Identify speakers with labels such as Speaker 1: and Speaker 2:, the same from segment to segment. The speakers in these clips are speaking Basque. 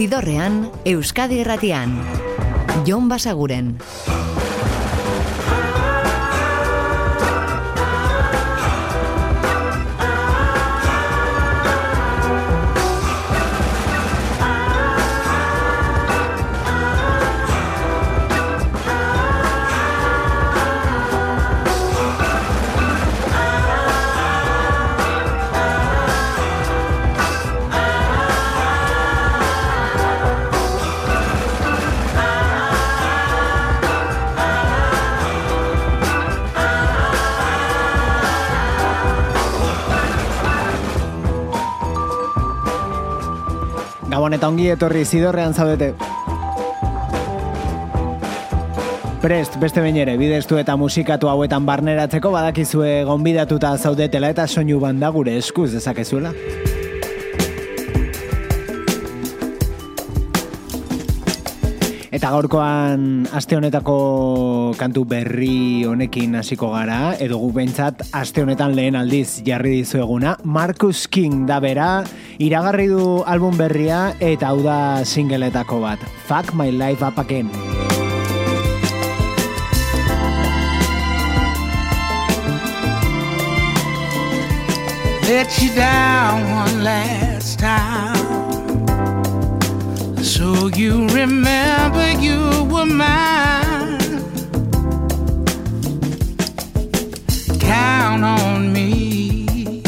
Speaker 1: Zidorrean, Euskadi Erratian. Jon Basaguren.
Speaker 2: Ongi etorri zidorrean zaudete. Prest, beste behin ere, bideztu eta musikatu hauetan barneratzeko badakizue gonbidatuta zaudetela eta soinu banda gure eskuz dezakezuela. Eta gaurkoan aste honetako kantu berri honekin hasiko gara, edo gu behintzat aste honetan lehen aldiz jarri dizueguna. Marcus King da bera, iragarri du album berria eta hau da singleetako bat. Fuck my life up again.
Speaker 3: Let you down one last time So you remember you were mine. Count on me.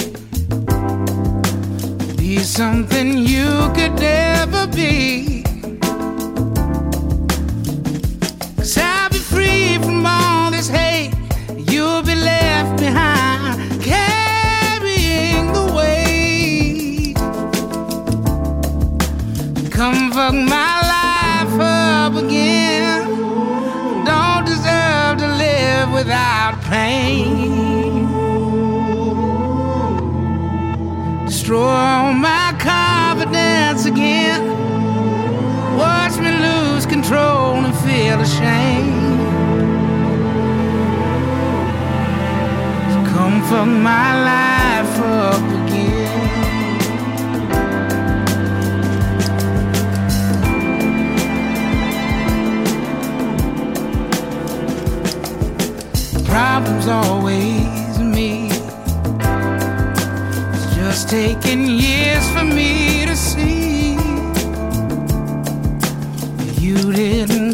Speaker 3: Be something you could never be. Ashamed. So come fuck my life up again. problem's always me. It's just taking years for me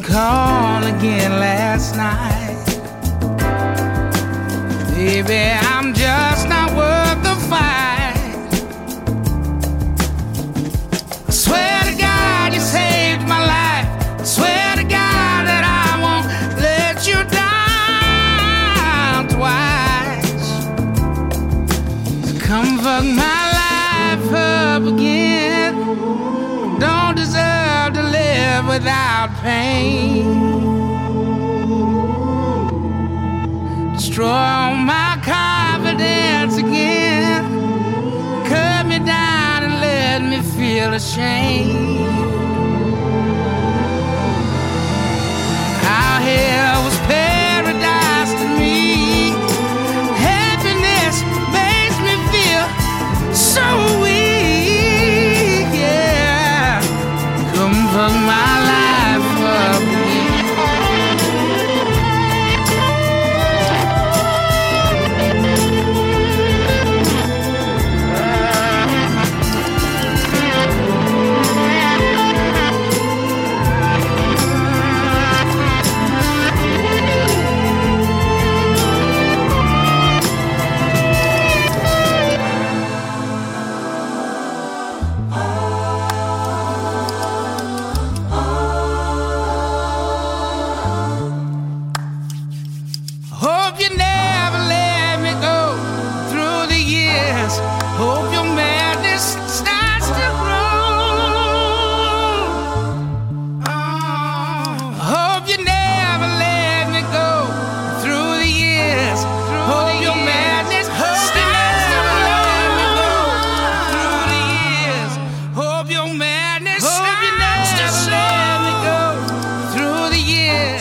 Speaker 3: call again last night. Baby, I'm just not worth without pain. Destroy all my confidence again. Cut me down and let me feel ashamed.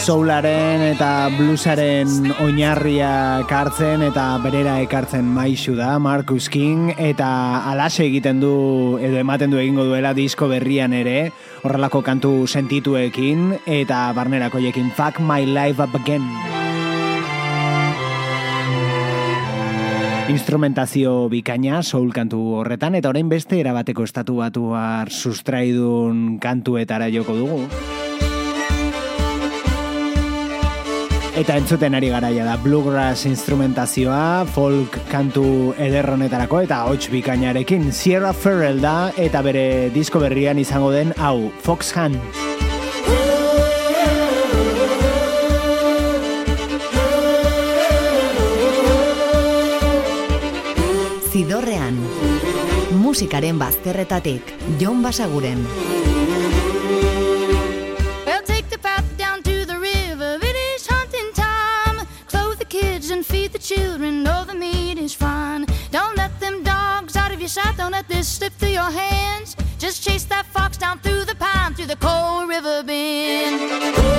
Speaker 2: Soularen eta bluesaren oinarria kartzen eta berera ekartzen maixu da Marcus King eta alase egiten du edo ematen du egingo duela disko berrian ere horrelako kantu sentituekin eta barnerakoiekin Fuck My Life Up Again Instrumentazio bikaina soul kantu horretan eta orain beste erabateko estatu batuar sustraidun kantuetara joko dugu. Eta entzuten ari garaia da bluegrass instrumentazioa, folk kantu ederronetarako eta hots bikainarekin Sierra Ferrell da eta bere disko berrian izango den hau, Fox Hunt.
Speaker 1: Zidorrean, musikaren bazterretatik, Jon Basaguren.
Speaker 4: Sight. Don't let this slip through your hands. Just chase that fox down through the pine, through the cold river bend.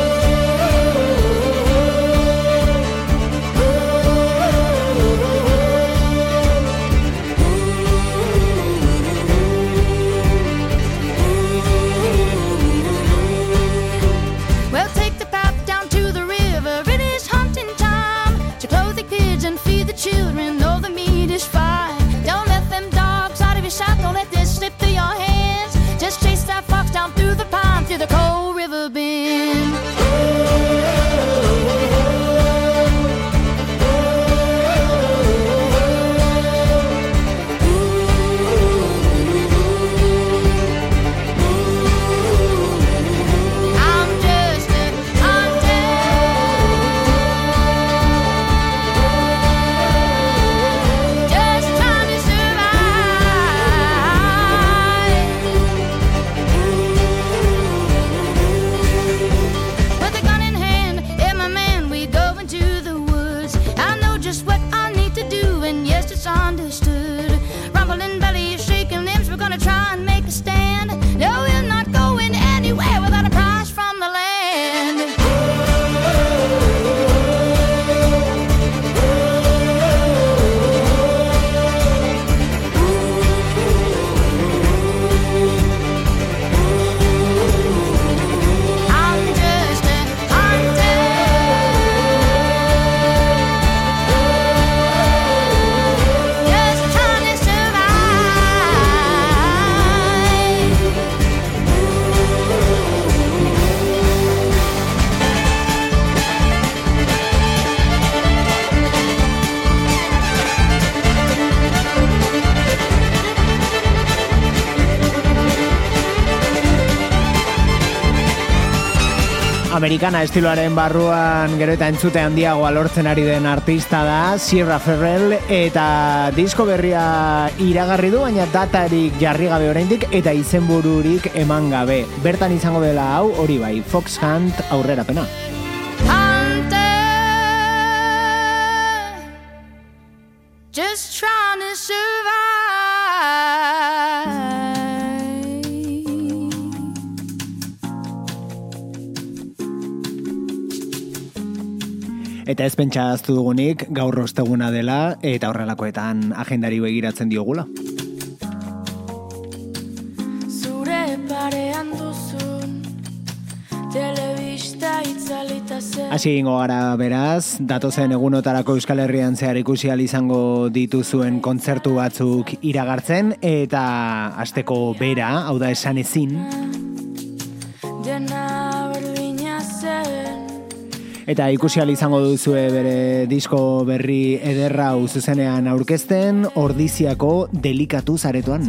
Speaker 2: Amerikana estiloaren barruan gero eta entzute handiagoa lortzen ari den artista da Sierra Ferrell eta disko berria iragarri du baina datarik jarri gabe oraindik eta izenbururik eman gabe. Bertan izango dela hau hori bai Fox Hunt aurrerapena. Eta ez pentsa aztu dugunik gaur osteguna dela eta horrelakoetan agendari begiratzen diogula.
Speaker 5: Zure parean duzun Telebista itzalita zen
Speaker 2: Hasi egingo gara beraz, datozen egunotarako Euskal Herrian zehar ikusi izango dituzuen kontzertu batzuk iragartzen eta asteko bera, hau da esan ezin,
Speaker 5: Dena
Speaker 2: eta ikusi izango duzue bere disko berri ederra zuzenean aurkezten, ordiziako delikatu zaretoan.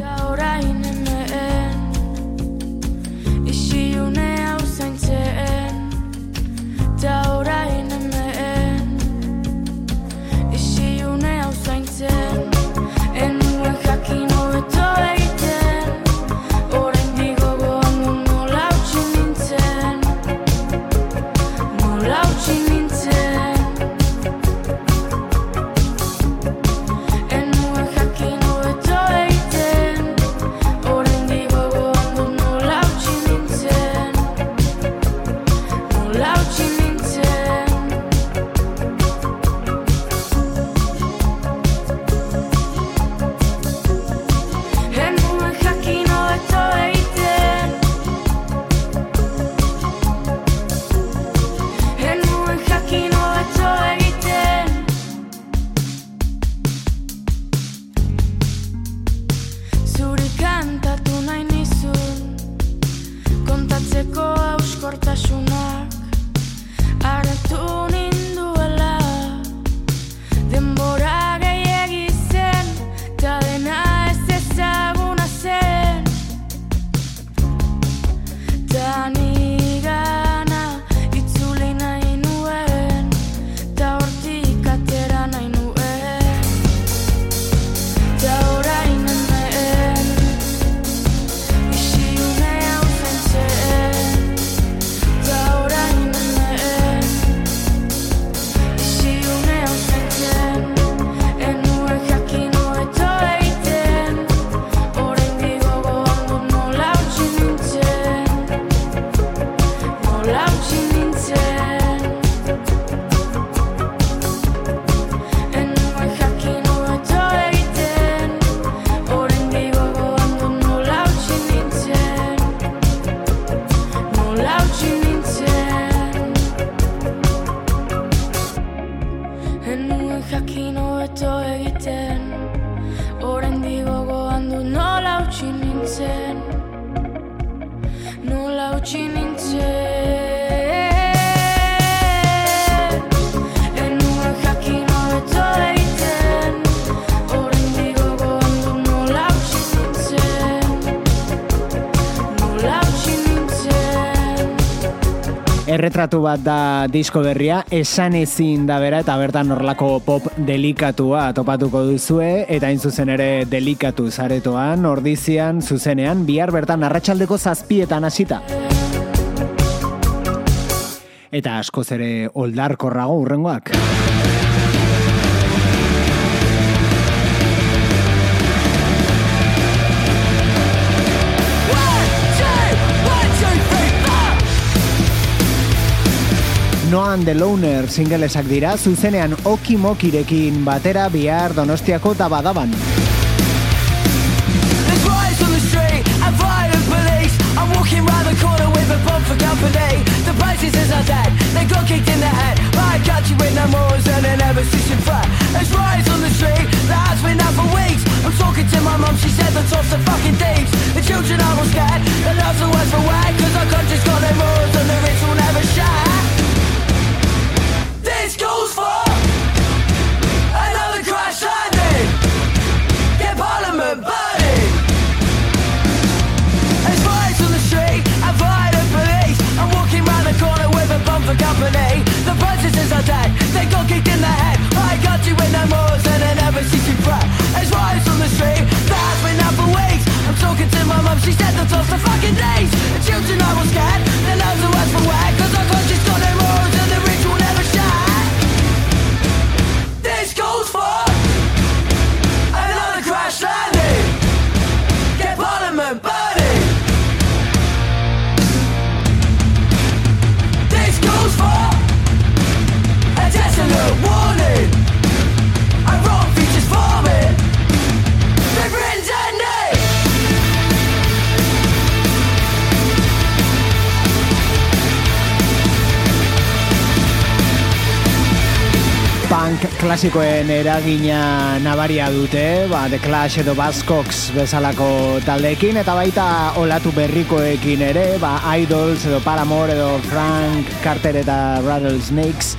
Speaker 2: Erretratu bat da disko berria, esan ezin da bera eta bertan horrelako pop delikatua topatuko duzue, eta hain zuzen ere delikatu zaretoan, ordizian, zuzenean, bihar bertan arratsaldeko zazpietan hasita. Eta askoz ere oldarkorrago urrengoak.
Speaker 6: To my mum, she said the tops are fucking thieves. The children are all scared, the love's the worst for wear, cause our country's got no morals and the rich will never share. This goes for
Speaker 2: klasikoen eragina nabaria dute, ba, The Clash edo Buzzcocks bezalako taldeekin, eta baita olatu berrikoekin ere, ba, Idols edo Paramore edo Frank Carter eta Rattlesnakes,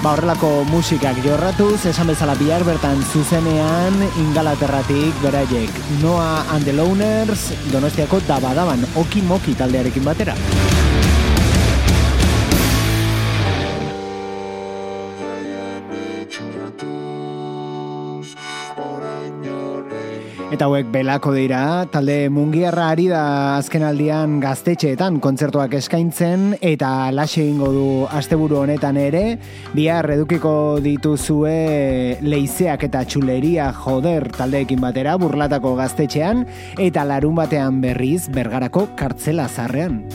Speaker 2: ba, horrelako musikak jorratuz, esan bezala bihar bertan zuzenean ingalaterratik beraiek Noah and the Loners donostiako dabadaban oki moki taldearekin batera. Eta hauek belako dira, talde mungiarra ari da azken aldian gaztetxeetan kontzertuak eskaintzen eta laxe egingo du asteburu honetan ere, bihar edukiko dituzue leizeak eta txuleria joder taldeekin batera burlatako gaztetxean eta larun batean berriz bergarako kartzela zarrean.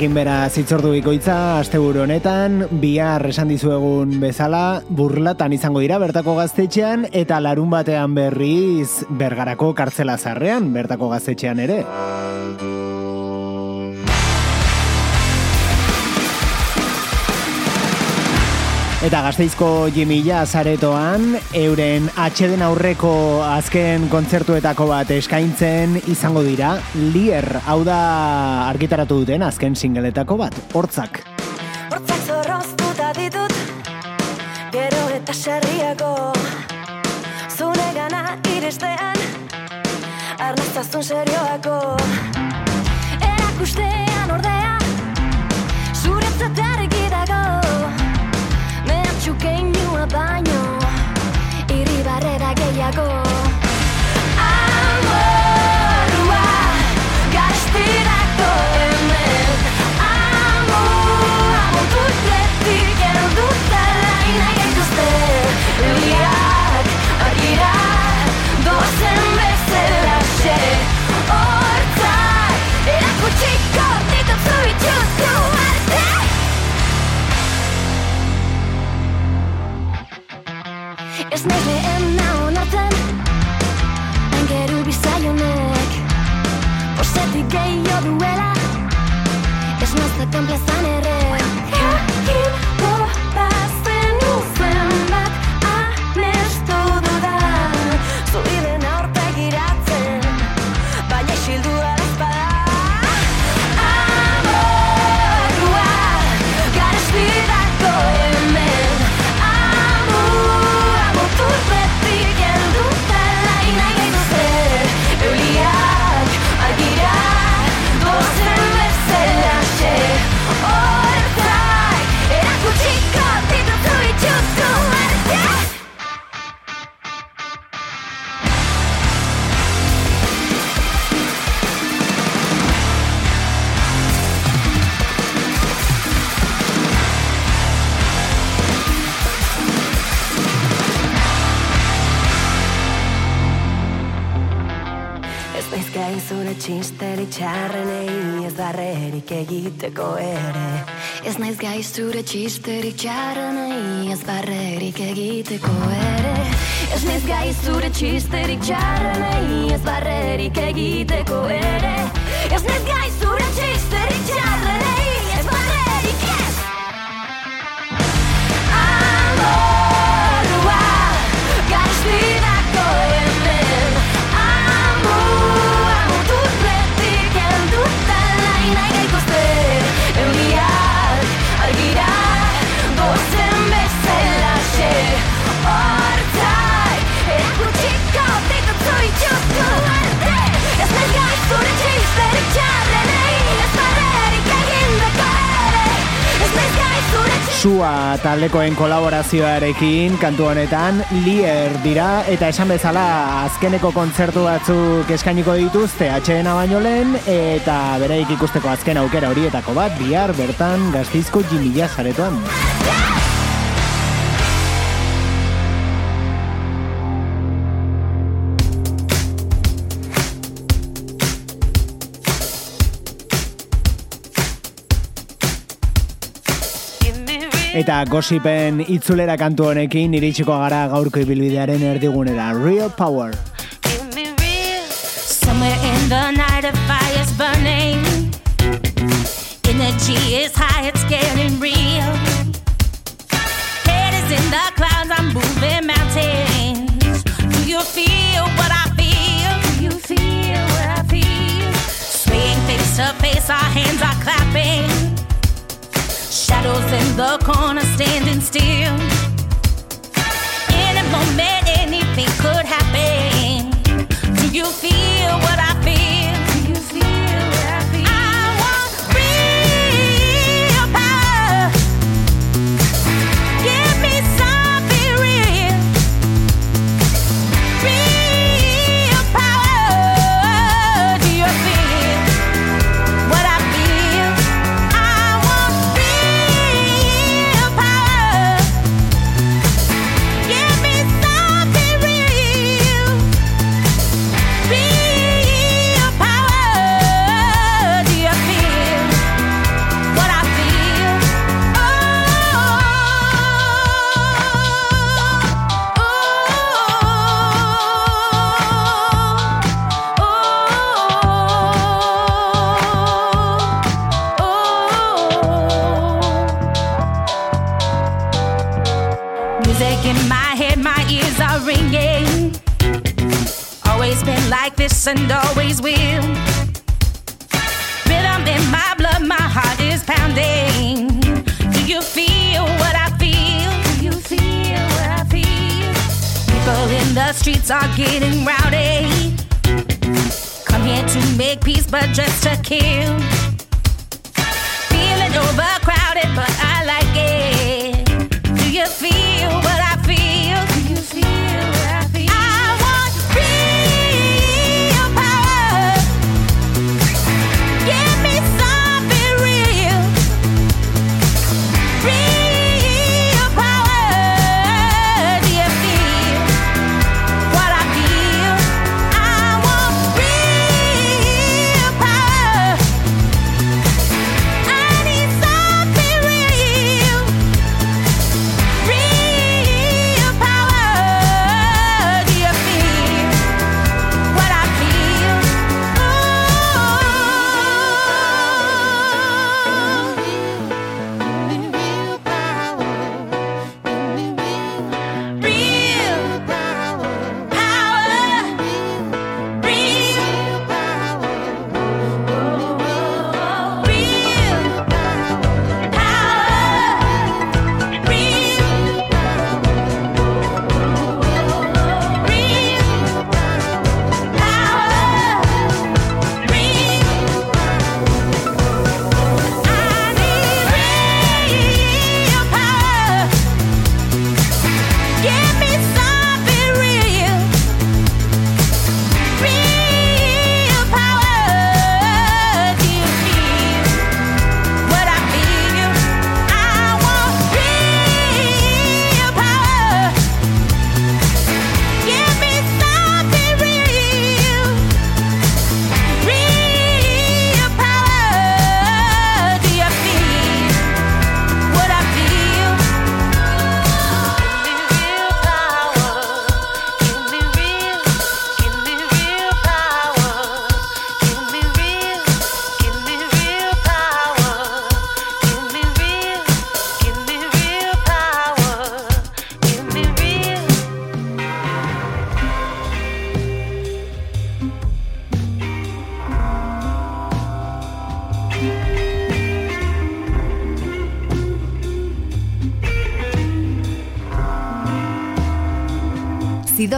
Speaker 2: Delakorekin bera zitzordu bikoitza, asteburu honetan, bihar esan dizuegun bezala, burlatan izango dira bertako gaztetxean, eta larun batean berriz bergarako kartzela zarrean, bertako gaztetxean ere. Eta gazteizko Jimilla zaretoan, euren atxeden aurreko azken kontzertuetako bat eskaintzen izango dira, Lier, hau da argitaratu duten azken singeletako bat, hortzak.
Speaker 7: Hortzak zorroztuta ditut Gero eta sarriako Zune gana iristean Arnaztazun serioako Erakustean ordea Zuretzat argi dago Keinua baino Irribarrera gehiago Ez nahi lehena onartzen Aingeru bizaionek Posetik gehiago duela Ez nazten plazan ere egiteko ere. Ez naiz gai zure txisterik txarrenei ez barrerik egiteko ere. Ez naiz gai zure txisterik txarrenei ez barrerik egiteko ere. Ez naiz
Speaker 2: Sua taldekoen kolaborazioarekin kantu honetan Lier dira eta esan bezala azkeneko kontzertu batzuk eskainiko dituzte atxeena baino lehen eta bereik ikusteko azken aukera horietako bat bihar bertan gaztizko jimila zaretoan. Eta gosipen itzulera kantu honekin iritsiko gara gaurko ibilbidearen erdigunera. Real Power.
Speaker 8: Somewhere in the night a fire's burning. Energy is high, it's getting real. Head is in the clouds, I'm moving mountains. Do you feel what I feel? Do you feel what I feel? Swaying face to face, our hands are clapping. Shadows in the corner standing still. In a moment, anything could happen. Do you feel what I and always will. Rhythm in my blood, my heart is pounding. Do you feel what I feel? Do you feel what I feel? People in the streets are getting rowdy. Come here to make peace, but just to kill.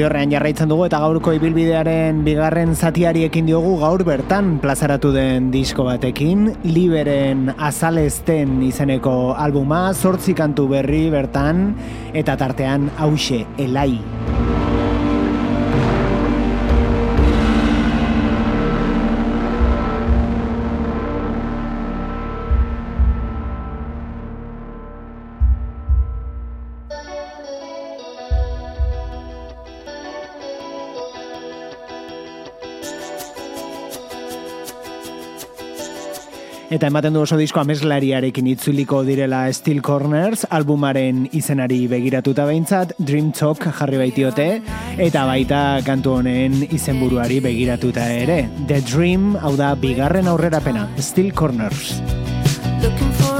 Speaker 2: Zidorrean jarraitzen dugu eta gaurko ibilbidearen bigarren zatiari ekin diogu gaur bertan plazaratu den disko batekin, Liberen azalezten izeneko albuma, zortzi kantu berri bertan, eta tartean hause, elai. Eta ematen du oso disko ameslariarekin itzuliko direla Steel Corners, albumaren izenari begiratuta behintzat, Dream Talk jarri baitiote, eta baita kantu honen izenburuari begiratuta ere. The Dream, hau da, bigarren aurrerapena, Steel Corners.
Speaker 9: looking for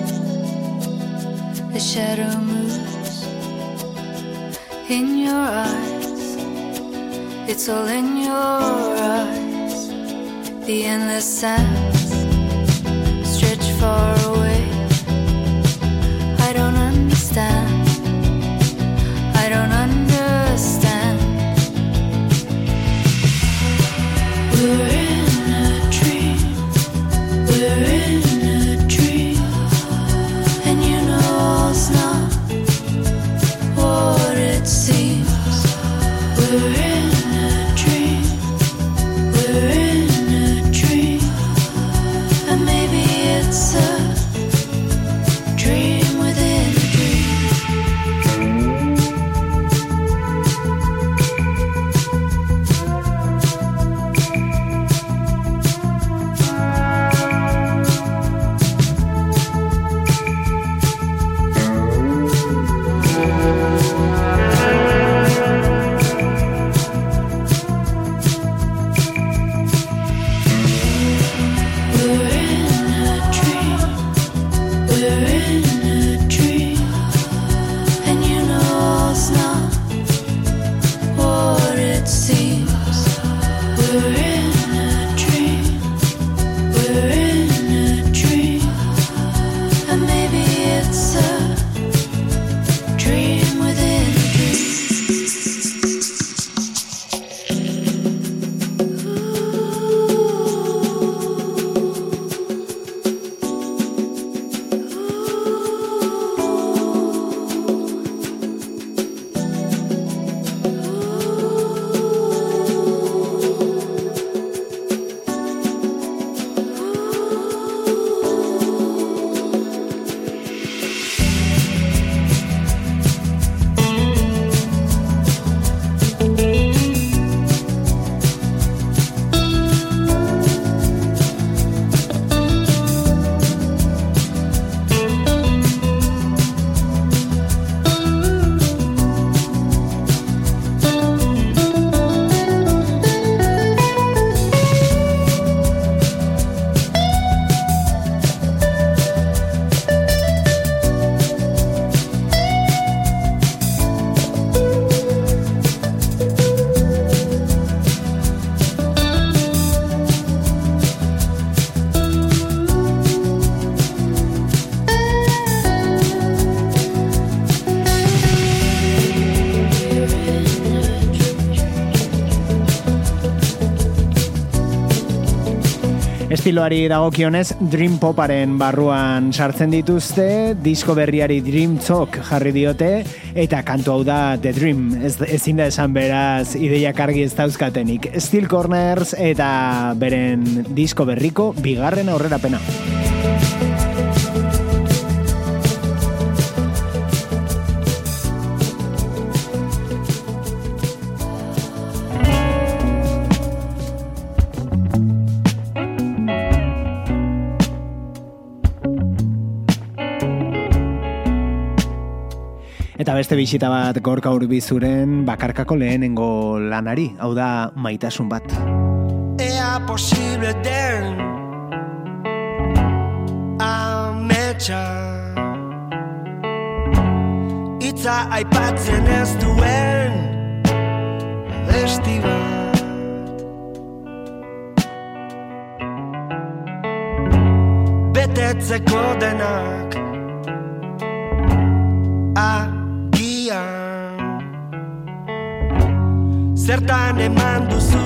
Speaker 9: shadow moves in your eyes. It's all in your eyes. The endless sands stretch far away. I don't understand. I don't understand.
Speaker 2: Estiloari dagokionez Dream Poparen barruan sartzen dituzte, disko berriari Dream Talk jarri diote, eta kantu hau da The Dream, ez, ezin da esan beraz ideiak argi ez dauzkatenik. Steel Corners eta beren disko berriko bigarren aurrerapena. Eta beste bisita bat gorka urbizuren bakarkako lehenengo lanari, hau da maitasun bat.
Speaker 10: Ea posible den Ametsa. Itza aipatzen ez duen Besti bat Betetzeko denak Zertan eman duzu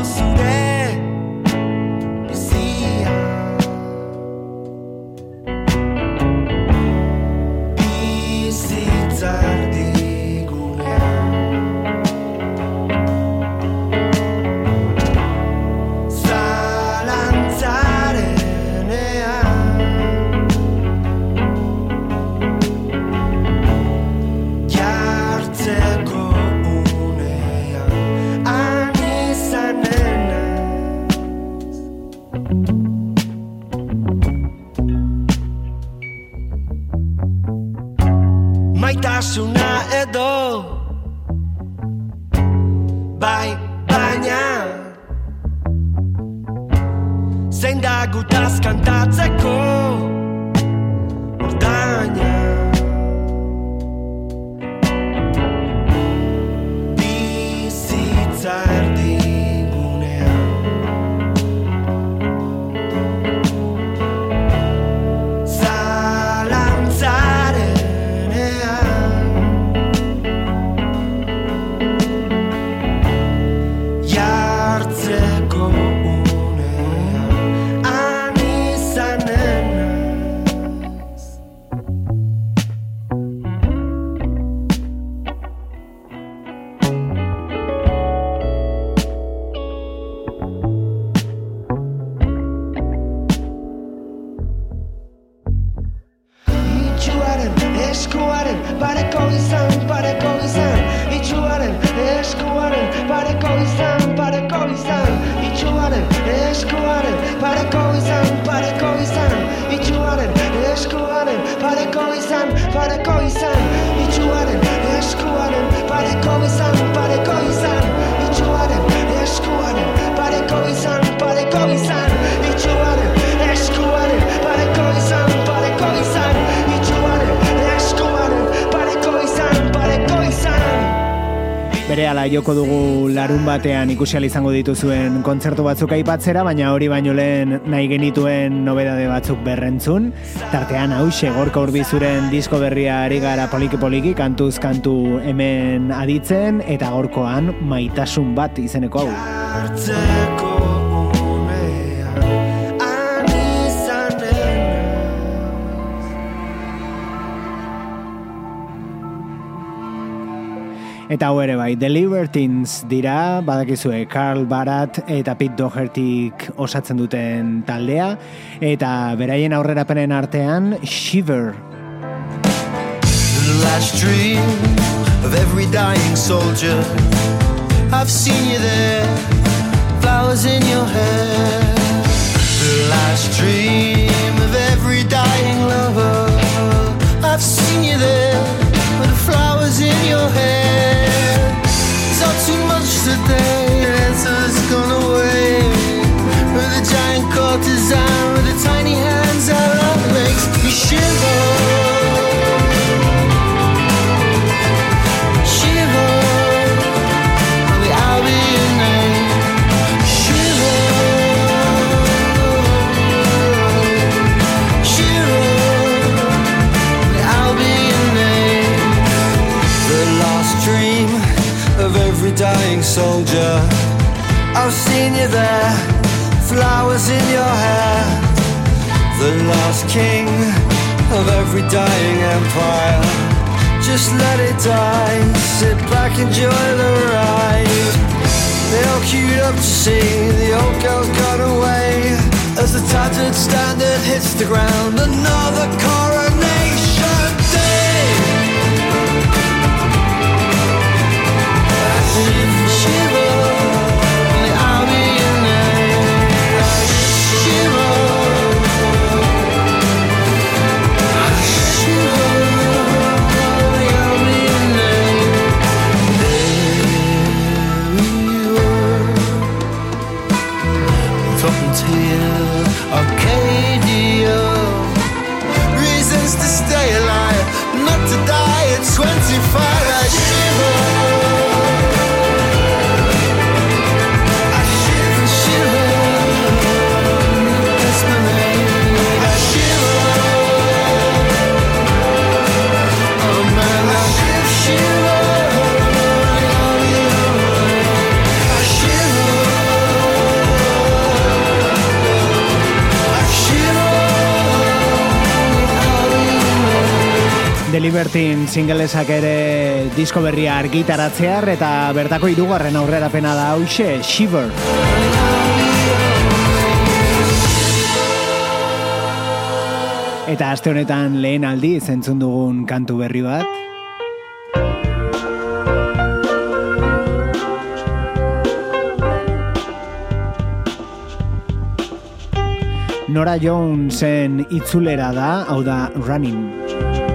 Speaker 2: joko dugu larun batean ikusi ahal izango dituzuen kontzertu batzuk aipatzera, baina hori baino lehen nahi genituen nobedade batzuk berrentzun. Tartean hause gorka urbizuren disko berria ari gara poliki-poliki, kantuz kantu hemen aditzen, eta gorkoan maitasun bat izeneko hau. Eta hau ere bai, The Libertines dira, badakizue Carl Barat eta Pete Dohertyk osatzen duten taldea, eta beraien aurrerapenen artean Shiver
Speaker 6: The last dream of every dying soldier. I've seen you there, flowers in your hair. The last dream of every dying lover. I've seen you there, with flowers in your hair. It's all too much soldier. I've seen you there, flowers in your hair. The last king of every dying empire. Just let it die, sit back, enjoy the ride. They all queued up to see the old girl's gone away. As the tattered standard hits the ground, another coronation
Speaker 9: twenty-five. Libertin singelesak ere disko berria argitaratzear eta bertako hirugarren aurrerapena da hauxe, Shiver. Eta aste honetan lehen aldi zentzun dugun kantu berri bat. Nora Jonesen itzulera da, hau da Running.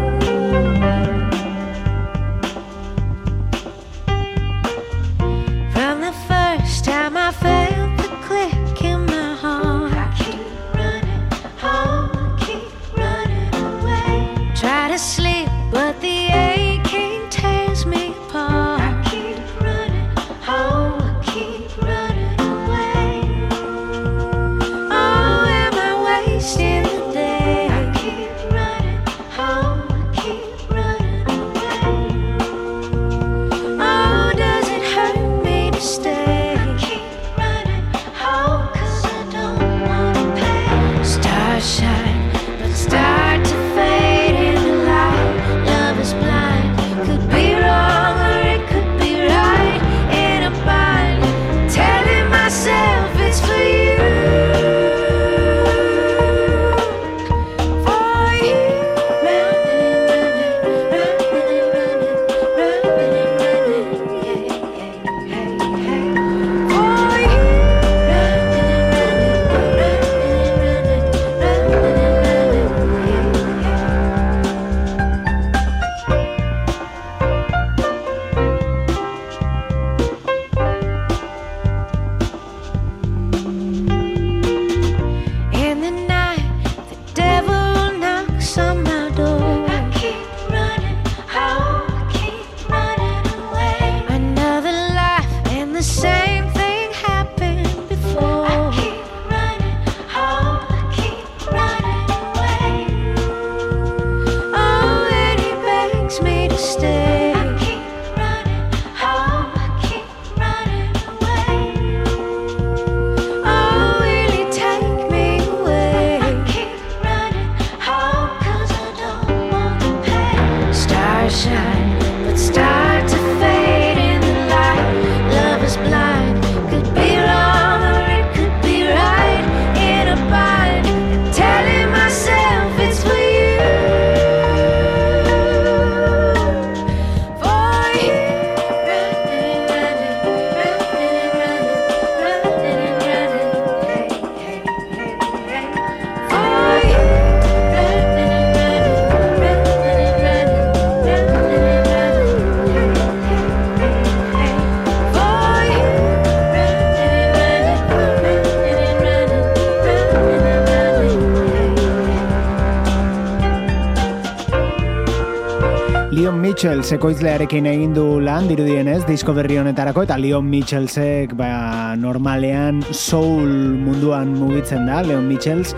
Speaker 9: Mitchell sekoizlearekin egin du lan dirudienez disko berri honetarako eta Leon Mitchellsek ba, normalean soul munduan mugitzen da Leon Mitchells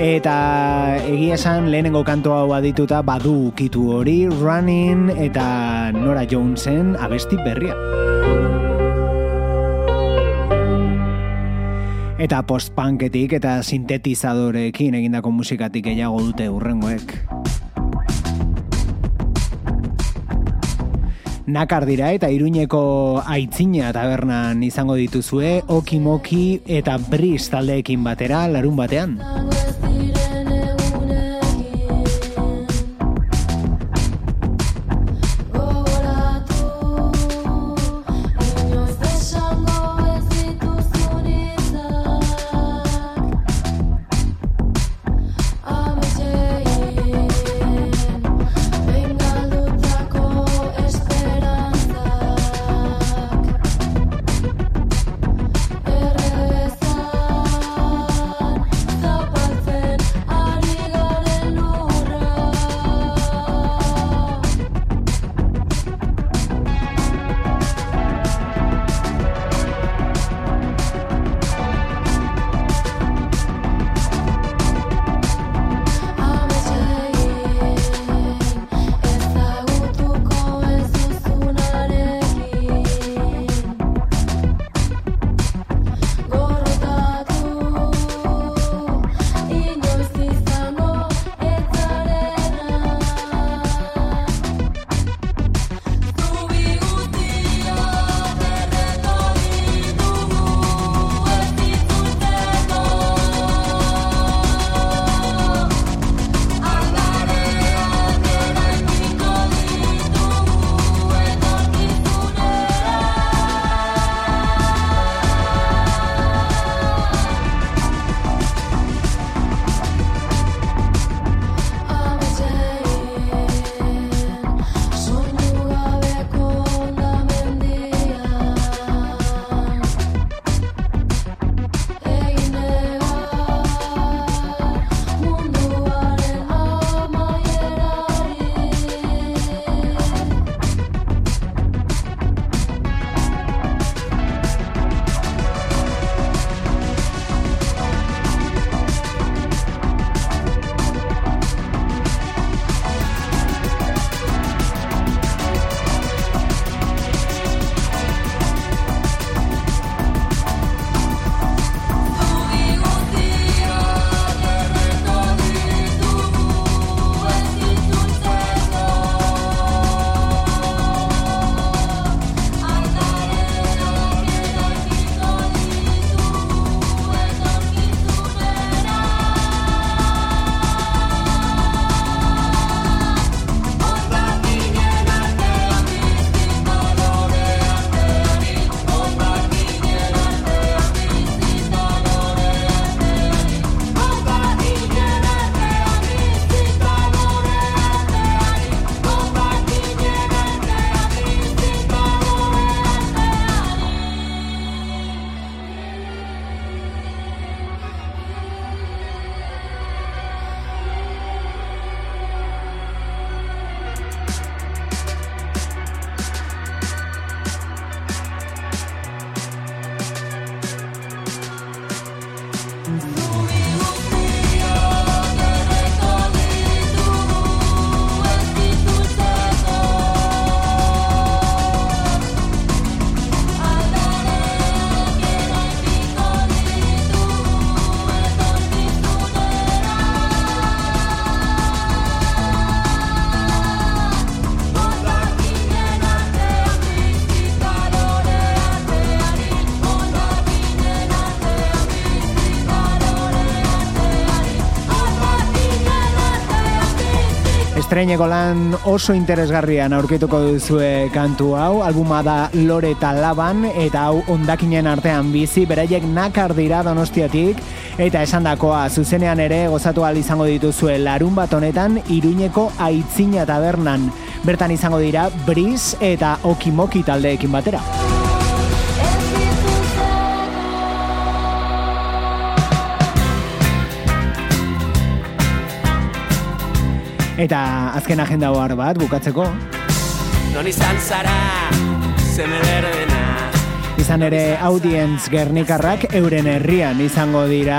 Speaker 9: eta egia esan lehenengo kanto hau adituta badu ukitu hori Running eta Nora Jonesen abesti berria Eta post-punketik eta sintetizadorekin egindako musikatik gehiago dute urrengoek. nakar dira eta Iruñeko aitzina tabernan izango dituzue Okimoki eta Bris taldeekin batera larun batean.
Speaker 2: Estreineko lan oso interesgarrian aurkituko duzue kantu hau, albuma da Lore eta Laban, eta hau ondakinen artean bizi, beraiek nakar dira donostiatik, eta esandakoa zuzenean ere gozatu ahal izango dituzue larun bat honetan, iruñeko aitzina tabernan. Bertan izango dira Briz eta Okimoki taldeekin batera. Eta azken agenda ohar bat bukatzeko.
Speaker 11: Non izan zara, zeme berdena
Speaker 2: Izan ere audience gernikarrak euren herrian izango dira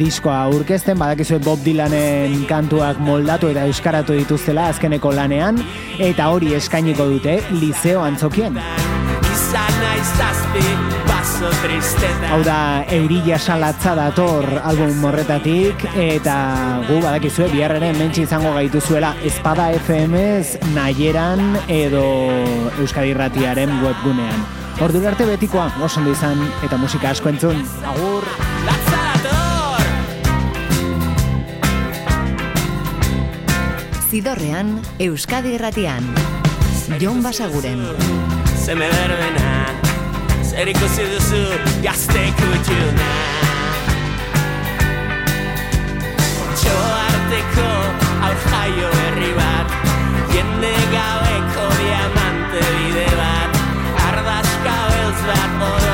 Speaker 2: diskoa aurkezten, badakizu Bob Dylanen kantuak moldatu eta euskaratu dituztela azkeneko lanean, eta hori eskainiko dute Liceo Antzokien.
Speaker 11: Izan naiz
Speaker 2: Hau da, eurila salatza dator album morretatik, eta gu badakizue biharreren mentsi izango gaituzuela Espada FMz nahieran edo Euskadi Ratiaren webgunean. Ordura arte betikoa, oso ondo izan, eta musika asko entzun. Agur!
Speaker 11: Latza dator
Speaker 1: Zidorrean, Euskadi Erratian. Jon Basaguren.
Speaker 11: Zeme berdena Ikusi duzu gazte kutxuna Txo arteko aur jaio herri bat Jende gabeko diamante bide bat. Ardazka beltz bat orola